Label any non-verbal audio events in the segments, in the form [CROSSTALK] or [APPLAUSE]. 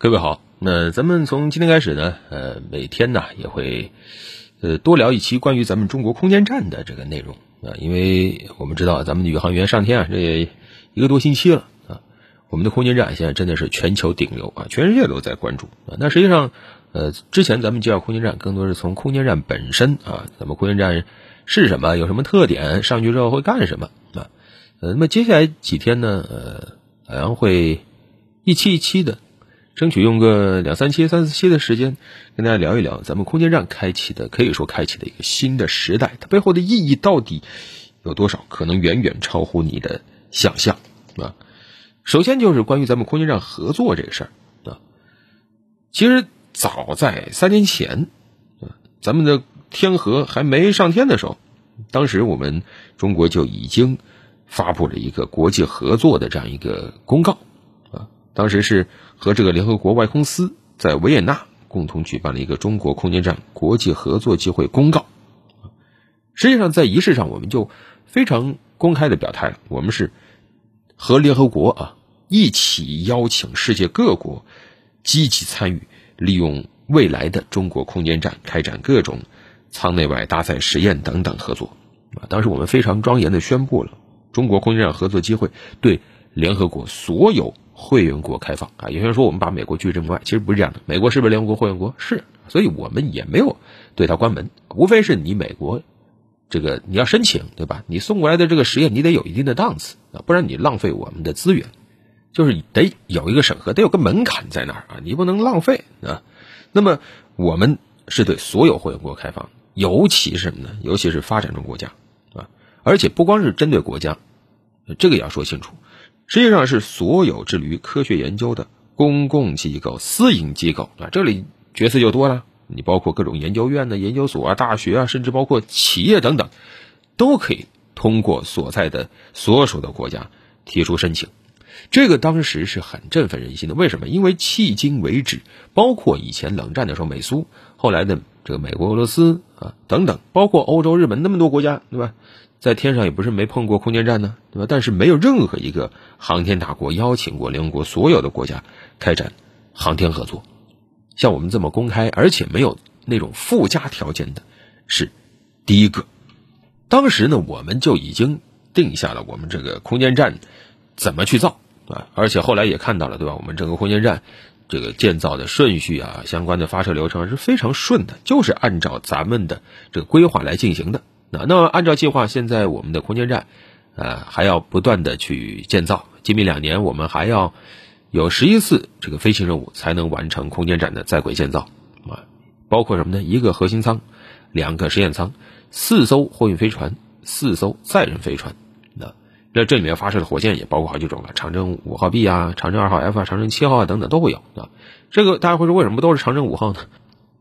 各位好，那咱们从今天开始呢，呃，每天呢也会，呃，多聊一期关于咱们中国空间站的这个内容啊，因为我们知道咱们的宇航员上天啊，这也一个多星期了啊，我们的空间站现在真的是全球顶流啊，全世界都在关注啊。那实际上，呃，之前咱们介绍空间站，更多是从空间站本身啊，咱们空间站是什么，有什么特点，上去之后会干什么啊？呃，那么接下来几天呢，呃，好像会一期一期的。争取用个两三期、三四期的时间，跟大家聊一聊咱们空间站开启的，可以说开启的一个新的时代，它背后的意义到底有多少？可能远远超乎你的想象啊！首先就是关于咱们空间站合作这个事儿啊，其实早在三年前啊，咱们的天河还没上天的时候，当时我们中国就已经发布了一个国际合作的这样一个公告啊。当时是和这个联合国外空司在维也纳共同举办了一个中国空间站国际合作机会公告。实际上，在仪式上，我们就非常公开的表态了，我们是和联合国啊一起邀请世界各国积极参与，利用未来的中国空间站开展各种舱内外搭载实验等等合作。啊，当时我们非常庄严的宣布了中国空间站合作机会对联合国所有。会员国开放啊，有些人说我们把美国拒之门外，其实不是这样的。美国是不是联合国会员国？是，所以我们也没有对它关门，无非是你美国这个你要申请，对吧？你送过来的这个实验你得有一定的档次啊，不然你浪费我们的资源，就是得有一个审核，得有个门槛在那儿啊，你不能浪费啊。那么我们是对所有会员国开放，尤其是什么呢？尤其是发展中国家啊，而且不光是针对国家，这个也要说清楚。实际上是所有致力于科学研究的公共机构、私营机构啊，这里角色就多了。你包括各种研究院的研究所啊、大学啊，甚至包括企业等等，都可以通过所在的所属的国家提出申请。这个当时是很振奋人心的。为什么？因为迄今为止，包括以前冷战的时候美苏，后来的这个美国、俄罗斯啊等等，包括欧洲、日本那么多国家，对吧？在天上也不是没碰过空间站呢，对吧？但是没有任何一个航天大国邀请过联合国所有的国家开展航天合作，像我们这么公开，而且没有那种附加条件的，是第一个。当时呢，我们就已经定下了我们这个空间站怎么去造啊，而且后来也看到了，对吧？我们整个空间站这个建造的顺序啊，相关的发射流程是非常顺的，就是按照咱们的这个规划来进行的。那那么按照计划，现在我们的空间站，呃，还要不断的去建造。今明两年，我们还要有十一次这个飞行任务才能完成空间站的在轨建造啊，包括什么呢？一个核心舱，两个实验舱，四艘货运飞船，四艘载人飞船。那这里面发射的火箭也包括好几种了，长征五号 B 啊，长征二号 F 啊，长征七号啊等等都会有啊。这个大家会说，为什么都是长征五号呢？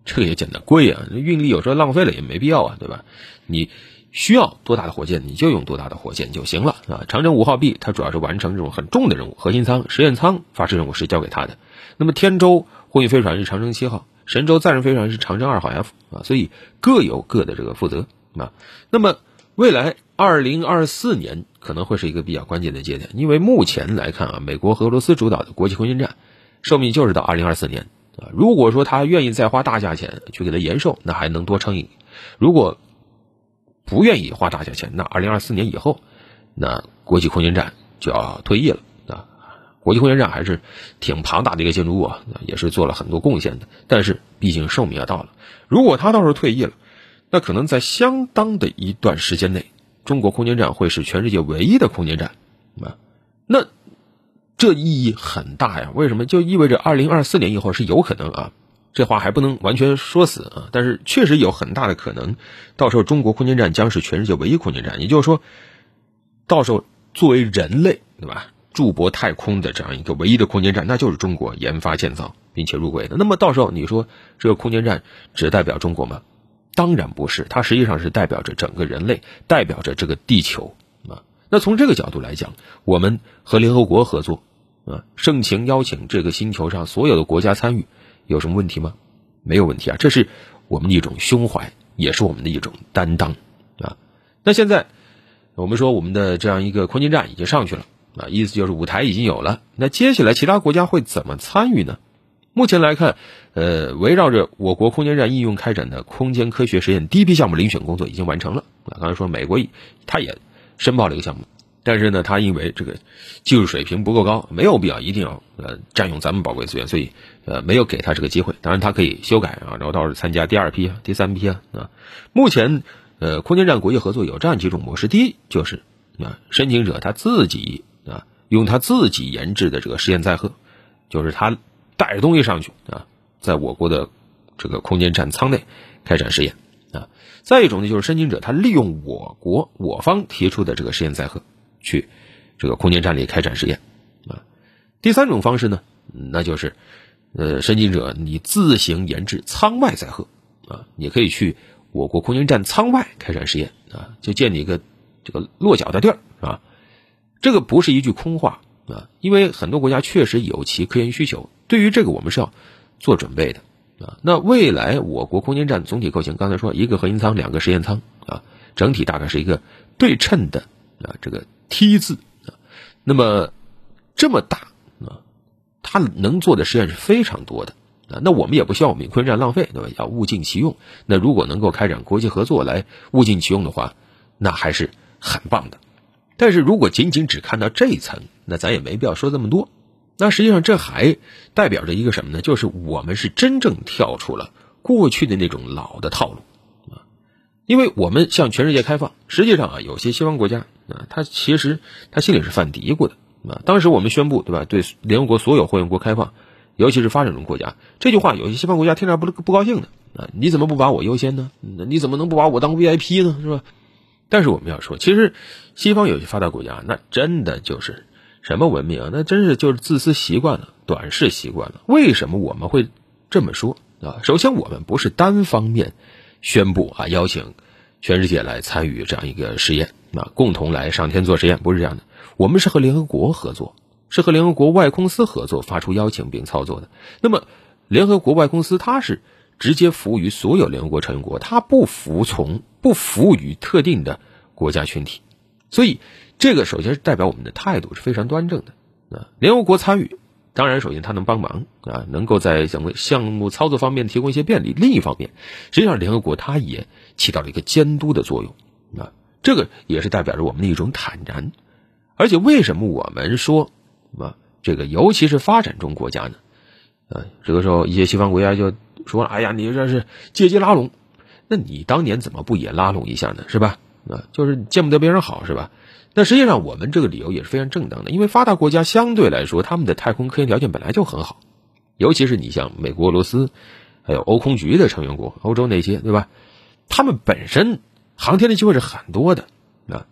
这个也简单贵啊，运力有时候浪费了也没必要啊，对吧？你需要多大的火箭，你就用多大的火箭就行了啊。长征五号 B 它主要是完成这种很重的任务，核心舱、实验舱发射任务是交给它的。那么天舟货运飞船是长征七号，神舟载人飞船是长征二号 F 啊，所以各有各的这个负责啊。那么未来二零二四年可能会是一个比较关键的节点，因为目前来看啊，美国和俄罗斯主导的国际空间站寿命就是到二零二四年。啊，如果说他愿意再花大价钱去给他延寿，那还能多撑一；如果不愿意花大价钱，那二零二四年以后，那国际空间站就要退役了啊。国际空间站还是挺庞大的一个建筑物啊，也是做了很多贡献的。但是毕竟寿命要到了，如果他到时候退役了，那可能在相当的一段时间内，中国空间站会是全世界唯一的空间站啊。那。这意义很大呀！为什么？就意味着二零二四年以后是有可能啊，这话还不能完全说死啊，但是确实有很大的可能，到时候中国空间站将是全世界唯一空间站。也就是说，到时候作为人类对吧，驻泊太空的这样一个唯一的空间站，那就是中国研发建造并且入轨的。那么到时候你说这个空间站只代表中国吗？当然不是，它实际上是代表着整个人类，代表着这个地球啊。那从这个角度来讲，我们和联合国合作。啊，盛情邀请这个星球上所有的国家参与，有什么问题吗？没有问题啊，这是我们的一种胸怀，也是我们的一种担当啊。那现在我们说我们的这样一个空间站已经上去了啊，意思就是舞台已经有了。那接下来其他国家会怎么参与呢？目前来看，呃，围绕着我国空间站应用开展的空间科学实验第一批项目遴选工作已经完成了。啊，刚才说美国，他也申报了一个项目，但是呢，他因为这个技术水平不够高，没有必要一定要呃占用咱们宝贵资源，所以呃没有给他这个机会。当然，他可以修改啊，然后到时候参加第二批啊、第三批啊啊。目前，呃，空间站国际合作有这样几种模式：第一，就是啊，申请者他自己啊，用他自己研制的这个实验载荷，就是他。带着东西上去啊，在我国的这个空间站舱内开展实验啊。再一种呢，就是申请者他利用我国我方提出的这个实验载荷去这个空间站里开展实验啊。第三种方式呢，那就是呃，申请者你自行研制舱外载荷啊，你可以去我国空间站舱外开展实验啊，就建立一个这个落脚的地儿啊。这个不是一句空话。啊，因为很多国家确实有其科研需求，对于这个我们是要做准备的啊。那未来我国空间站总体构型，刚才说一个核心舱，两个实验舱啊，整体大概是一个对称的啊这个 T 字啊。那么这么大啊，它能做的实验是非常多的啊。那我们也不希望我们空间站浪费，对吧？要物尽其用。那如果能够开展国际合作来物尽其用的话，那还是很棒的。但是如果仅仅只看到这一层，那咱也没必要说这么多。那实际上这还代表着一个什么呢？就是我们是真正跳出了过去的那种老的套路啊。因为我们向全世界开放，实际上啊，有些西方国家啊，他其实他心里是犯嘀咕的啊。当时我们宣布对吧，对联合国所有会员国开放，尤其是发展中国家，这句话有些西方国家听着不不高兴的啊。你怎么不把我优先呢？你怎么能不把我当 VIP 呢？是吧？但是我们要说，其实西方有些发达国家，那真的就是什么文明啊？那真是就是自私习惯了，短视习惯了。为什么我们会这么说啊？首先，我们不是单方面宣布啊，邀请全世界来参与这样一个实验啊，共同来上天做实验，不是这样的。我们是和联合国合作，是和联合国外空司合作发出邀请并操作的。那么，联合国外空司它是。直接服务于所有联合国成员国，它不服从、不服务于特定的国家群体，所以这个首先是代表我们的态度是非常端正的啊。联合国参与，当然首先它能帮忙啊，能够在整个项目操作方面提供一些便利。另一方面，实际上联合国它也起到了一个监督的作用啊，这个也是代表着我们的一种坦然。而且为什么我们说啊，这个尤其是发展中国家呢？啊，这个时候一些西方国家就。说，哎呀，你这是借机拉拢，那你当年怎么不也拉拢一下呢？是吧？啊，就是见不得别人好，是吧？但实际上，我们这个理由也是非常正当的，因为发达国家相对来说，他们的太空科研条件本来就很好，尤其是你像美国、俄罗斯，还有欧空局的成员国，欧洲那些，对吧？他们本身航天的机会是很多的，啊，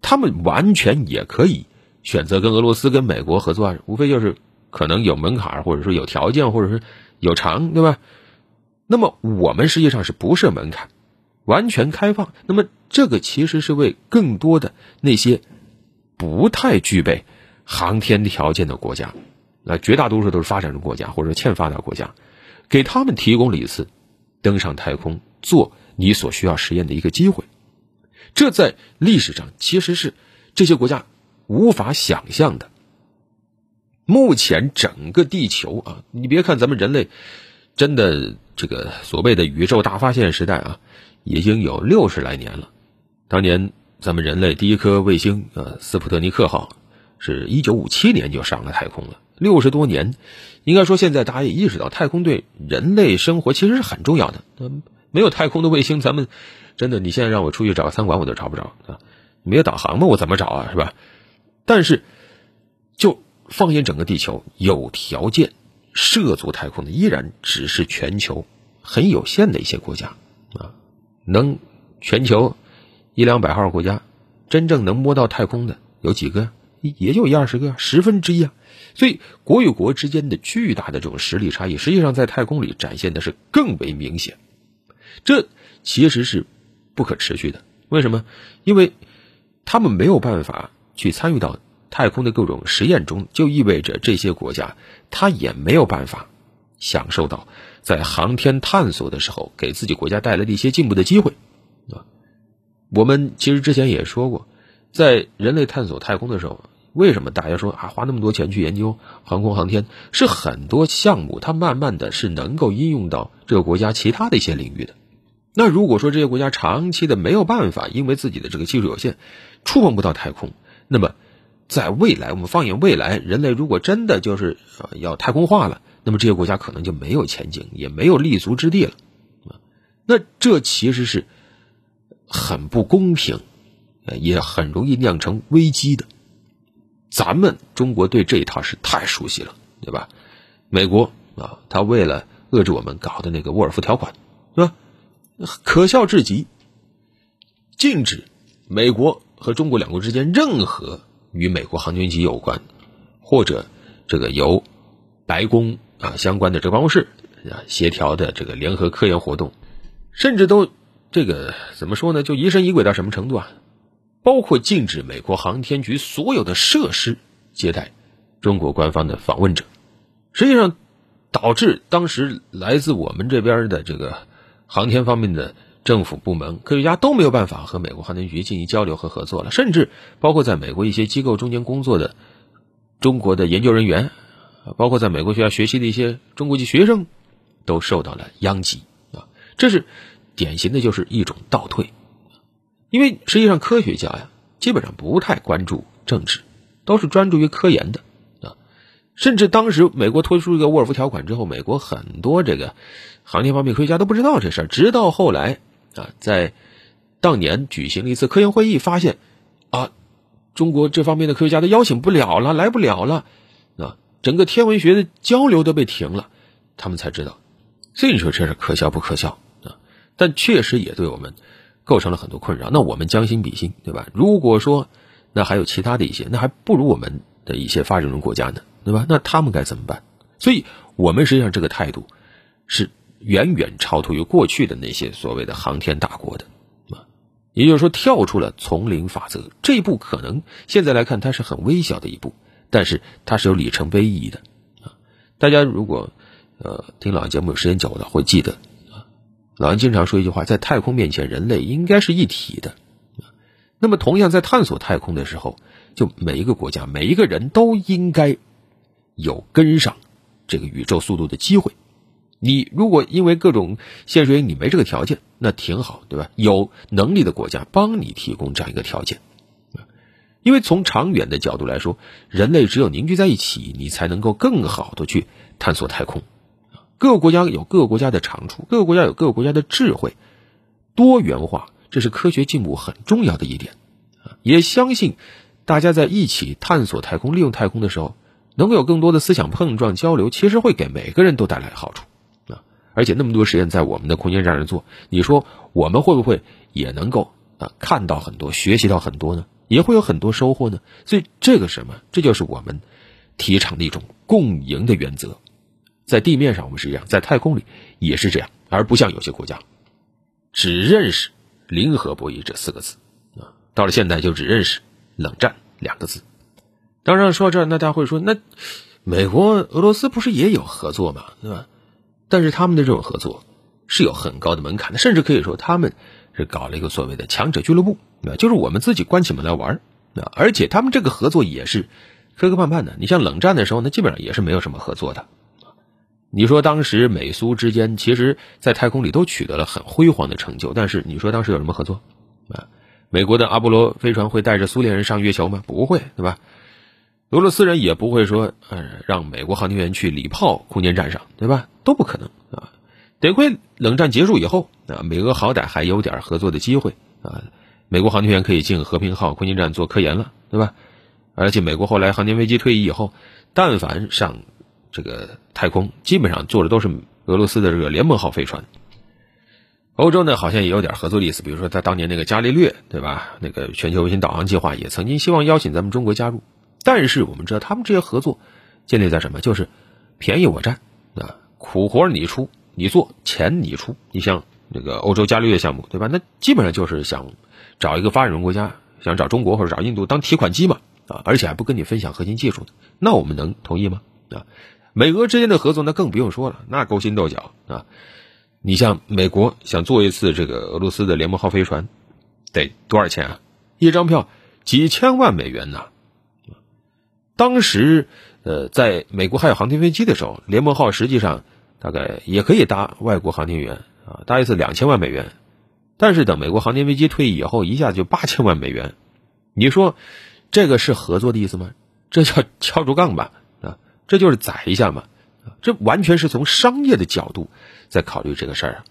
他们完全也可以选择跟俄罗斯、跟美国合作，无非就是可能有门槛，或者说有条件，或者是有偿，对吧？那么我们实际上是不设门槛，完全开放。那么这个其实是为更多的那些不太具备航天条件的国家，那绝大多数都是发展中国家或者欠发达国家，给他们提供了一次登上太空做你所需要实验的一个机会。这在历史上其实是这些国家无法想象的。目前整个地球啊，你别看咱们人类。真的，这个所谓的宇宙大发现时代啊，已经有六十来年了。当年咱们人类第一颗卫星呃斯普特尼克号，是一九五七年就上了太空了。六十多年，应该说现在大家也意识到，太空对人类生活其实是很重要的。嗯，没有太空的卫星，咱们真的，你现在让我出去找个餐馆，我都找不着啊。没有导航吗？我怎么找啊？是吧？但是，就放眼整个地球，有条件。涉足太空的依然只是全球很有限的一些国家啊，能全球一两百号国家真正能摸到太空的有几个？也就一二十个，十分之一啊。所以国与国之间的巨大的这种实力差异，实际上在太空里展现的是更为明显。这其实是不可持续的。为什么？因为他们没有办法去参与到。太空的各种实验中，就意味着这些国家，他也没有办法享受到在航天探索的时候给自己国家带来的一些进步的机会，我们其实之前也说过，在人类探索太空的时候，为什么大家说啊花那么多钱去研究航空航天？是很多项目它慢慢的是能够应用到这个国家其他的一些领域的。那如果说这些国家长期的没有办法，因为自己的这个技术有限，触碰不到太空，那么在未来，我们放眼未来，人类如果真的就是啊要太空化了，那么这些国家可能就没有前景，也没有立足之地了。那这其实是很不公平，也很容易酿成危机的。咱们中国对这一套是太熟悉了，对吧？美国啊，他为了遏制我们搞的那个沃尔夫条款，是吧？可笑至极，禁止美国和中国两国之间任何与美国航天局有关，或者这个由白宫啊相关的这个办公室啊协调的这个联合科研活动。甚至都这个怎么说呢？就疑神疑鬼到什么程度啊？包括禁止美国航天局所有的设施接待中国官方的访问者，实际上导致当时来自我们这边的这个航天方面的政府部门、科学家都没有办法和美国航天局进行交流和合作了。甚至包括在美国一些机构中间工作的中国的研究人员，包括在美国学校学习的一些中国籍学生，都受到了殃及啊。这是典型的，就是一种倒退，因为实际上科学家呀，基本上不太关注政治，都是专注于科研的啊。甚至当时美国推出一个沃尔夫条款之后，美国很多这个航天方面科学家都不知道这事儿，直到后来啊，在当年举行了一次科研会议，发现啊，中国这方面的科学家都邀请不了了，来不了了啊，整个天文学的交流都被停了，他们才知道。所以你说这是可笑不可笑？但确实也对我们构成了很多困扰。那我们将心比心，对吧？如果说那还有其他的一些，那还不如我们的一些发展中国家呢，对吧？那他们该怎么办？所以，我们实际上这个态度是远远超脱于过去的那些所谓的航天大国的啊。也就是说，跳出了丛林法则这一步，可能现在来看它是很微小的一步，但是它是有里程碑意义的啊。大家如果呃听老节目有时间久了，会记得。老人经常说一句话：“在太空面前，人类应该是一体的。”那么，同样在探索太空的时候，就每一个国家、每一个人都应该有跟上这个宇宙速度的机会。你如果因为各种现实原因你没这个条件，那挺好，对吧？有能力的国家帮你提供这样一个条件。因为从长远的角度来说，人类只有凝聚在一起，你才能够更好的去探索太空。各个国家有各个国家的长处，各个国家有各个国家的智慧，多元化，这是科学进步很重要的一点！也相信大家在一起探索太空、利用太空的时候，能够有更多的思想碰撞交流，其实会给每个人都带来好处啊！而且那么多实验在我们的空间站上做，你说我们会不会也能够啊看到很多、学习到很多呢？也会有很多收获呢？所以这个什么，这就是我们提倡的一种共赢的原则。在地面上我们是这样，在太空里也是这样，而不像有些国家只认识零和博弈这四个字啊，到了现在就只认识冷战两个字。当然说到这儿，那大家会说，那美国、俄罗斯不是也有合作吗？对吧？但是他们的这种合作是有很高的门槛的，甚至可以说他们是搞了一个所谓的强者俱乐部啊，就是我们自己关起门来玩啊，而且他们这个合作也是磕磕绊绊的。你像冷战的时候，那基本上也是没有什么合作的。你说当时美苏之间，其实，在太空里都取得了很辉煌的成就，但是你说当时有什么合作？啊，美国的阿波罗飞船会带着苏联人上月球吗？不会，对吧？俄罗斯人也不会说，呃，让美国航天员去礼炮空间站上，对吧？都不可能啊！得亏冷战结束以后，啊，美俄好歹还有点合作的机会啊，美国航天员可以进和平号空间站做科研了，对吧？而且美国后来航天飞机退役以后，但凡上。这个太空基本上坐的都是俄罗斯的这个联盟号飞船。欧洲呢，好像也有点合作的意思，比如说他当年那个伽利略，对吧？那个全球卫星导航计划也曾经希望邀请咱们中国加入，但是我们知道他们这些合作建立在什么？就是便宜我占啊，苦活你出，你做，钱你出。你像那个欧洲伽利略项目，对吧？那基本上就是想找一个发展中国家，想找中国或者找印度当提款机嘛啊，而且还不跟你分享核心技术，那我们能同意吗？啊？美俄之间的合作那更不用说了，那勾心斗角啊！你像美国想做一次这个俄罗斯的联盟号飞船，得多少钱啊？一张票几千万美元呢？当时，呃，在美国还有航天飞机的时候，联盟号实际上大概也可以搭外国航天员啊，搭一次两千万美元。但是等美国航天飞机退役以后，一下子就八千万美元。你说这个是合作的意思吗？这叫 [LAUGHS] 敲竹杠吧？这就是宰一下嘛？这完全是从商业的角度在考虑这个事儿啊。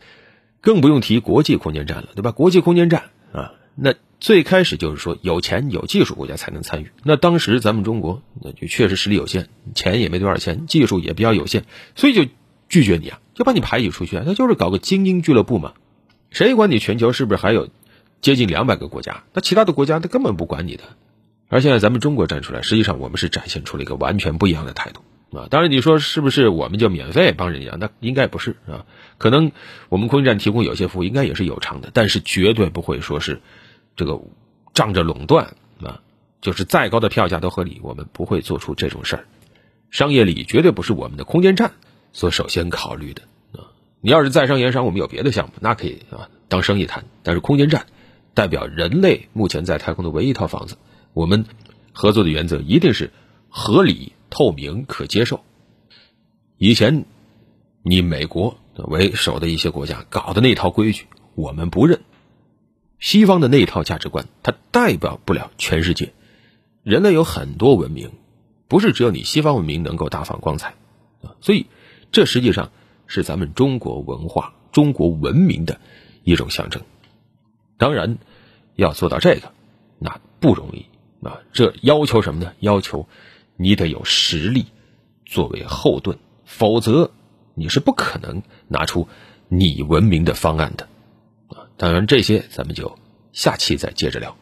更不用提国际空间站了，对吧？国际空间站啊，那最开始就是说有钱有技术国家才能参与。那当时咱们中国那就确实实力有限，钱也没多少钱，技术也比较有限，所以就拒绝你啊，就把你排挤出去啊。那就是搞个精英俱乐部嘛。谁管你全球是不是还有接近两百个国家？那其他的国家他根本不管你的。而现在咱们中国站出来，实际上我们是展现出了一个完全不一样的态度。啊，当然你说是不是我们就免费帮人家？那应该不是啊，可能我们空间站提供有些服务应该也是有偿的，但是绝对不会说是这个仗着垄断啊，就是再高的票价都合理，我们不会做出这种事儿。商业利益绝对不是我们的空间站所首先考虑的啊。你要是在商言商，我们有别的项目，那可以啊当生意谈。但是空间站代表人类目前在太空的唯一一套房子，我们合作的原则一定是合理。透明可接受。以前，你美国为首的一些国家搞的那套规矩，我们不认。西方的那套价值观，它代表不了全世界。人类有很多文明，不是只有你西方文明能够大放光彩啊。所以，这实际上是咱们中国文化、中国文明的一种象征。当然，要做到这个，那不容易啊。这要求什么呢？要求。你得有实力作为后盾，否则你是不可能拿出你文明的方案的啊！当然，这些咱们就下期再接着聊。